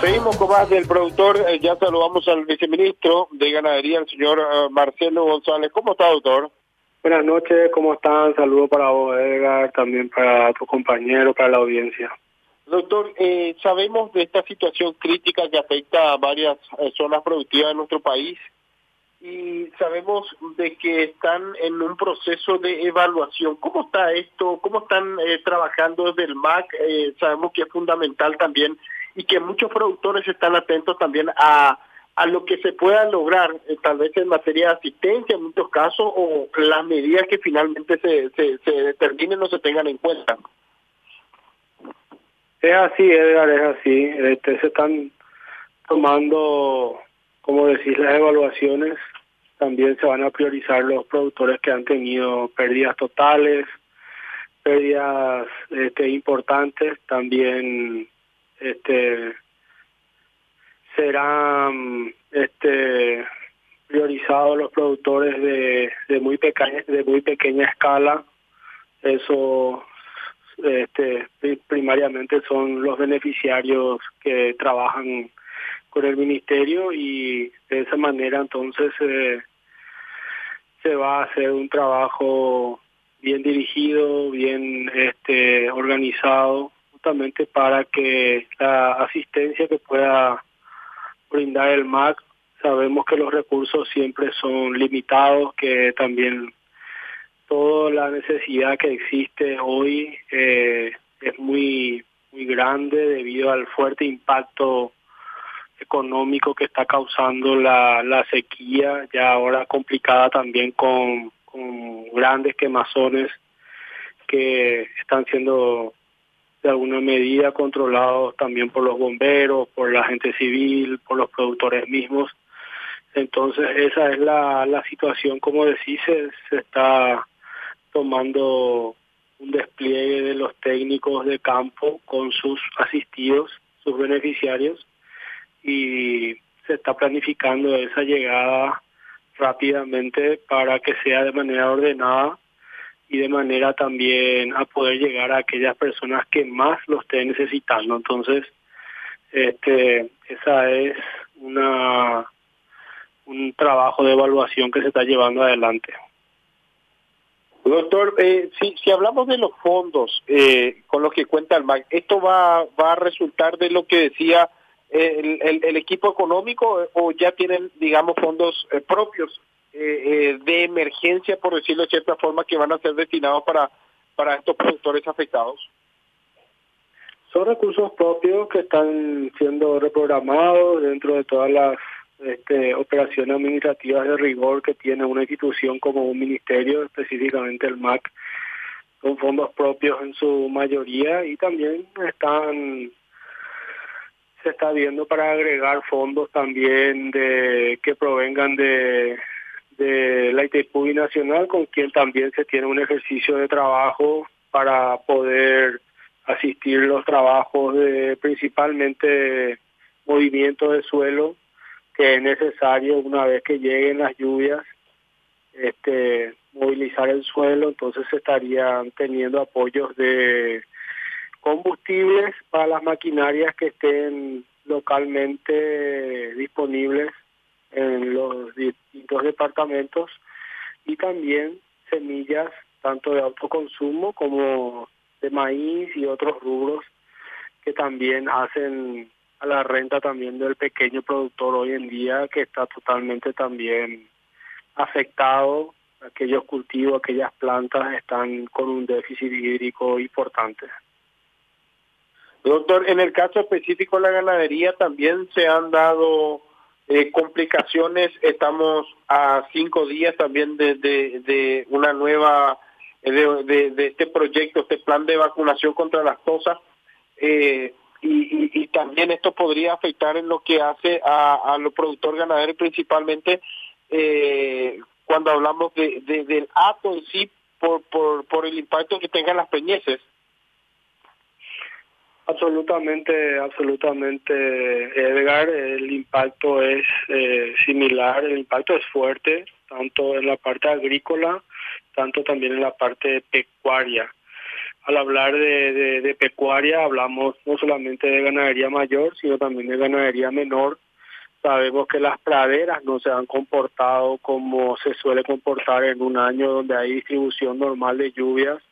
Seguimos con más del productor. Eh, ya saludamos al viceministro de Ganadería, el señor eh, Marcelo González. ¿Cómo está, doctor? Buenas noches, ¿cómo están? Saludos para vos, Edgar, también para tu compañero, para la audiencia. Doctor, eh, sabemos de esta situación crítica que afecta a varias zonas productivas de nuestro país y sabemos de que están en un proceso de evaluación. ¿Cómo está esto? ¿Cómo están trabajando desde el MAC? sabemos que es fundamental también y que muchos productores están atentos también a, a lo que se pueda lograr, eh, tal vez en materia de asistencia en muchos casos, o las medidas que finalmente se, se, se determinen o se tengan en cuenta. Es así, Edgar, es así. Este, se están tomando, como decís, las evaluaciones. También se van a priorizar los productores que han tenido pérdidas totales, pérdidas este, importantes, también este serán este priorizados los productores de, de muy pequeña de muy pequeña escala. Eso este primariamente son los beneficiarios que trabajan con el ministerio y de esa manera entonces eh, se va a hacer un trabajo bien dirigido bien este organizado justamente para que la asistencia que pueda brindar el MAC, sabemos que los recursos siempre son limitados, que también toda la necesidad que existe hoy eh, es muy muy grande debido al fuerte impacto económico que está causando la, sequía, ya ahora complicada también con grandes quemazones que están siendo de alguna medida controlados también por los bomberos, por la gente civil, por los productores mismos. Entonces esa es la, la situación, como decís, se, está tomando un despliegue de los técnicos de campo con sus asistidos, sus beneficiarios, y se está planificando esa llegada rápidamente para que sea de manera ordenada y de manera también a poder llegar a aquellas personas que más lo estén necesitando. Entonces, este, esa es una un trabajo de evaluación que se está llevando adelante. Doctor, eh, si, si hablamos de los fondos eh, con los que cuenta el MAC, ¿esto va, va a resultar de lo que decía eh, el, el, equipo económico o ya tienen, digamos, fondos eh, propios eh, eh, de emergencia, por decirlo de cierta forma, que van a ser destinados para, para estos productores afectados? Son recursos propios que están siendo reprogramados dentro de todas las este, operaciones administrativas de rigor que tiene una institución como un ministerio, específicamente el MAC, con fondos propios en su mayoría y también están se está viendo para agregar fondos también de que provengan de la ITPU Nacional, con quien también se tiene un ejercicio de trabajo para poder asistir los trabajos de principalmente movimiento de suelo que es necesario una vez que lleguen las lluvias este movilizar el suelo. Entonces se estarían teniendo apoyos de combustibles para las maquinarias que estén localmente disponibles en los distintos departamentos y también semillas tanto de autoconsumo como de maíz y otros rubros que también hacen a la renta también del pequeño productor hoy en día que está totalmente también afectado aquellos cultivos, aquellas plantas están con un déficit hídrico importante. Doctor, en el caso específico de la ganadería también se han dado eh, complicaciones, estamos a cinco días también de, de, una nueva, eh, de, este proyecto, este plan de vacunación contra las cosas. Eh, y, también esto podría afectar en lo que hace a, los productores ganaderos, principalmente cuando hablamos de, de, del ato en sí, por, por el impacto que tengan las peñeces. Absolutamente, absolutamente, Edgar. El impacto es eh, similar, el impacto es fuerte, tanto en la parte agrícola, tanto también en la parte pecuaria. al hablar de, de, pecuaria hablamos no solamente de ganadería mayor, sino también de ganadería menor. Sabemos que las praderas no se han comportado como se suele comportar en un año donde hay distribución normal de lluvias,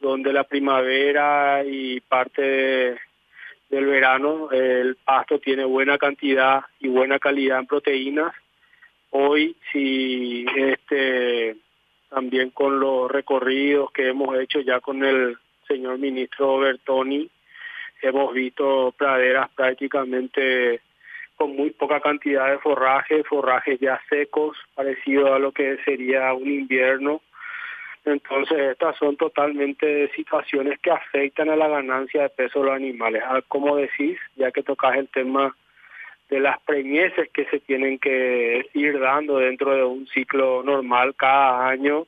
donde la primavera y parte del verano el pasto tiene buena cantidad y buena calidad en proteínas. Hoy, si este también con los recorridos que hemos hecho ya con el señor ministro Bertoni, hemos visto praderas prácticamente con muy poca cantidad de forraje, forrajes ya secos, parecido a lo que sería un invierno. Entonces, estas son totalmente situaciones que afectan a la ganancia de peso de los animales. Ah, como decís, ya que tocas el tema de las preñeces que se tienen que ir dando dentro de un ciclo normal cada año,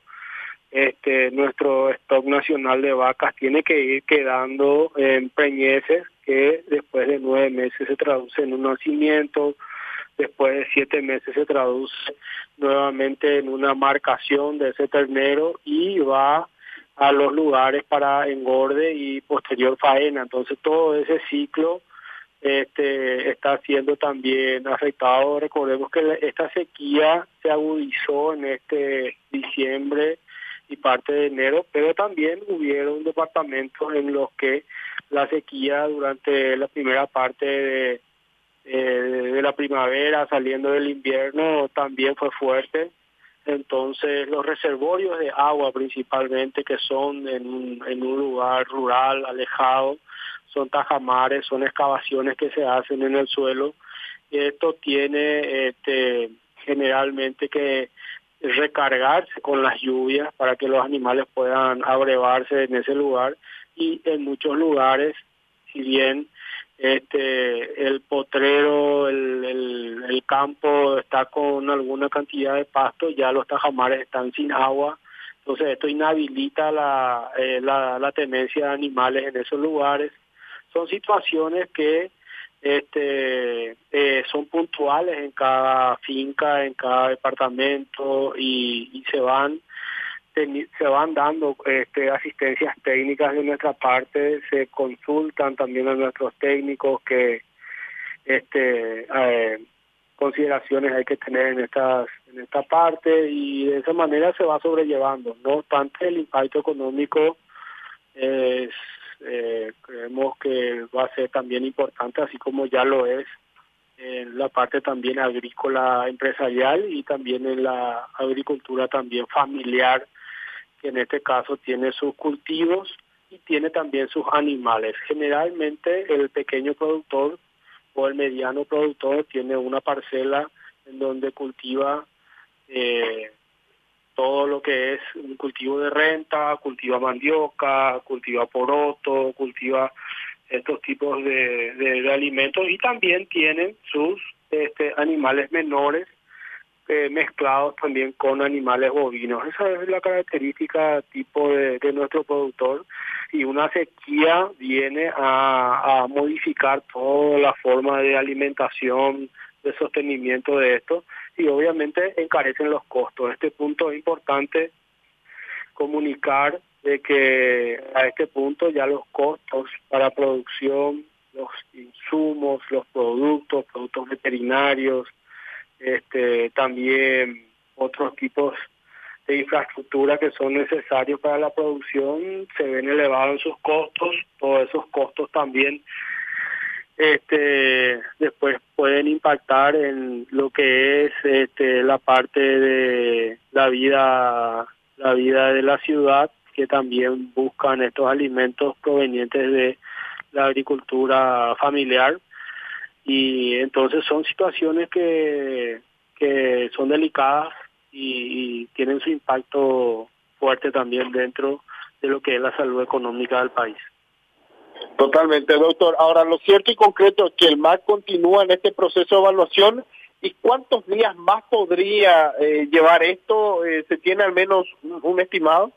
este, nuestro stock nacional de vacas tiene que ir quedando en preñeces que después de nueve meses se traduce en un nacimiento, después de siete meses se traduce nuevamente en una marcación de ese ternero y va a los lugares para engorde y posterior faena. Entonces todo ese ciclo este, está siendo también afectado. Recordemos que esta sequía se agudizó en este diciembre y parte de enero, pero también hubieron departamentos en los que la sequía durante la primera parte de, de la primavera, saliendo del invierno, también fue fuerte. Entonces, los reservorios de agua principalmente, que son en un, en un lugar rural, alejado, son tajamares, son excavaciones que se hacen en el suelo. Y esto tiene este, generalmente que recargarse con las lluvias para que los animales puedan abrevarse en ese lugar y en muchos lugares, si bien este el potrero, el, campo está con alguna cantidad de pasto, ya los tajamares están sin agua, entonces esto inhabilita la, eh, la, la tenencia de animales en esos lugares. Son situaciones que este eh, son puntuales en cada finca, en cada departamento y, se van se van dando este, asistencias técnicas de nuestra parte, se consultan también a nuestros técnicos que este eh, consideraciones hay que tener en estas en esta parte y de esa manera se va sobrellevando. No obstante, el impacto económico es eh, creemos que va a ser también importante, así como ya lo es en la parte también agrícola empresarial y también en la agricultura también familiar, que en este caso tiene sus cultivos y tiene también sus animales. Generalmente el pequeño productor o el mediano productor tiene una parcela en donde cultiva eh, todo lo que es un cultivo de renta, cultiva mandioca, cultiva poroto, cultiva estos tipos de, de, alimentos y también tienen sus este, animales menores eh, mezclados también con animales bovinos. Esa es la característica tipo de, nuestro productor y una sequía viene a, a modificar toda la forma de alimentación, de sostenimiento de esto y obviamente encarecen los costos. Este punto es importante comunicar de que a este punto ya los costos para producción, los insumos, los productos, productos veterinarios, este, también otros tipos de infraestructura que son necesarios para la producción se ven elevados en sus costos, todos esos costos también este después pueden impactar en lo que es este la parte de la vida la vida de la ciudad que también buscan estos alimentos provenientes de la agricultura familiar y entonces son situaciones que que son delicadas y, y tienen su impacto fuerte también dentro de lo que es la salud económica del país. Totalmente, doctor. Ahora, lo cierto y concreto es que el MAC continúa en este proceso de evaluación. ¿Y cuántos días más podría eh, llevar esto? Eh, ¿Se tiene al menos un, estimado?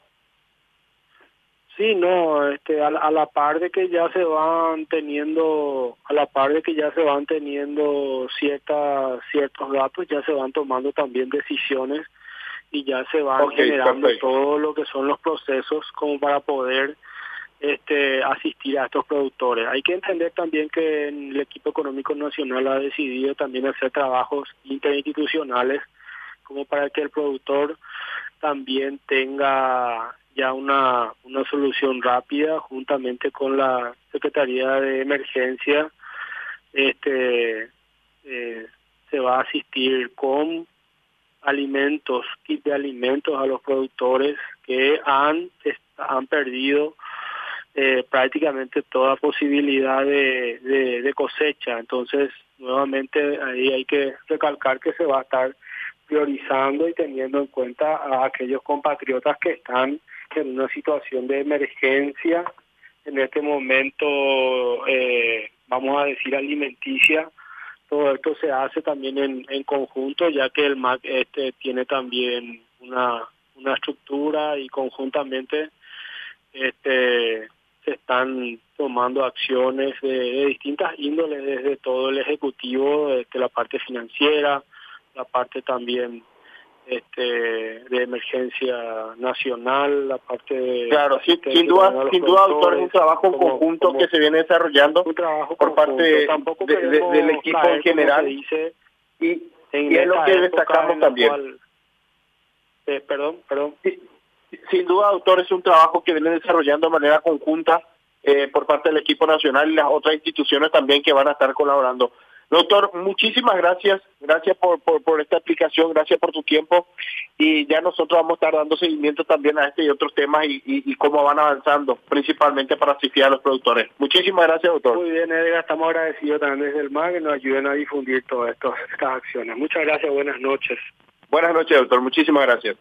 Sí, no, este, a, a, la par de que ya se van teniendo, a la par de que ya se van teniendo ciertas, ciertos datos, ya se van tomando también decisiones y ya se van generando todo lo que son los procesos como para poder este, asistir a estos productores. Hay que entender también que el equipo económico nacional ha decidido también hacer trabajos interinstitucionales como para que el productor también tenga ya una, una solución rápida juntamente con la Secretaría de Emergencia. Este, eh, se va a asistir con alimentos, kit de alimentos a los productores que han, han perdido eh, prácticamente toda posibilidad de, de, cosecha. Entonces, nuevamente ahí hay que recalcar que se va a estar priorizando y teniendo en cuenta a aquellos compatriotas que están en una situación de emergencia, en este momento, eh, vamos a decir, alimenticia. Todo esto se hace también en, en conjunto, ya que el MAC este, tiene también una, una estructura y conjuntamente este se están tomando acciones de, distintas índoles desde todo el ejecutivo, desde la parte financiera, la parte también este, de emergencia nacional, la parte de, claro, sin, duda, sin duda, doctor, es un trabajo en conjunto que se viene desarrollando por parte del equipo en general dice, y, es lo que destacamos también. eh, perdón, perdón sin duda, doctor, es un trabajo que viene desarrollando de manera conjunta eh, por parte del equipo nacional y las otras instituciones también que van a estar colaborando. Doctor, muchísimas gracias, gracias por, por, esta explicación, gracias por tu tiempo y ya nosotros vamos a estar dando seguimiento también a este y otros temas y, y, cómo van avanzando, principalmente para asistir a los productores. Muchísimas gracias, doctor. Muy bien, Edgar, estamos agradecidos también desde el MAG que nos ayuden a difundir todas estas acciones. Muchas gracias, buenas noches. Buenas noches, doctor, muchísimas gracias.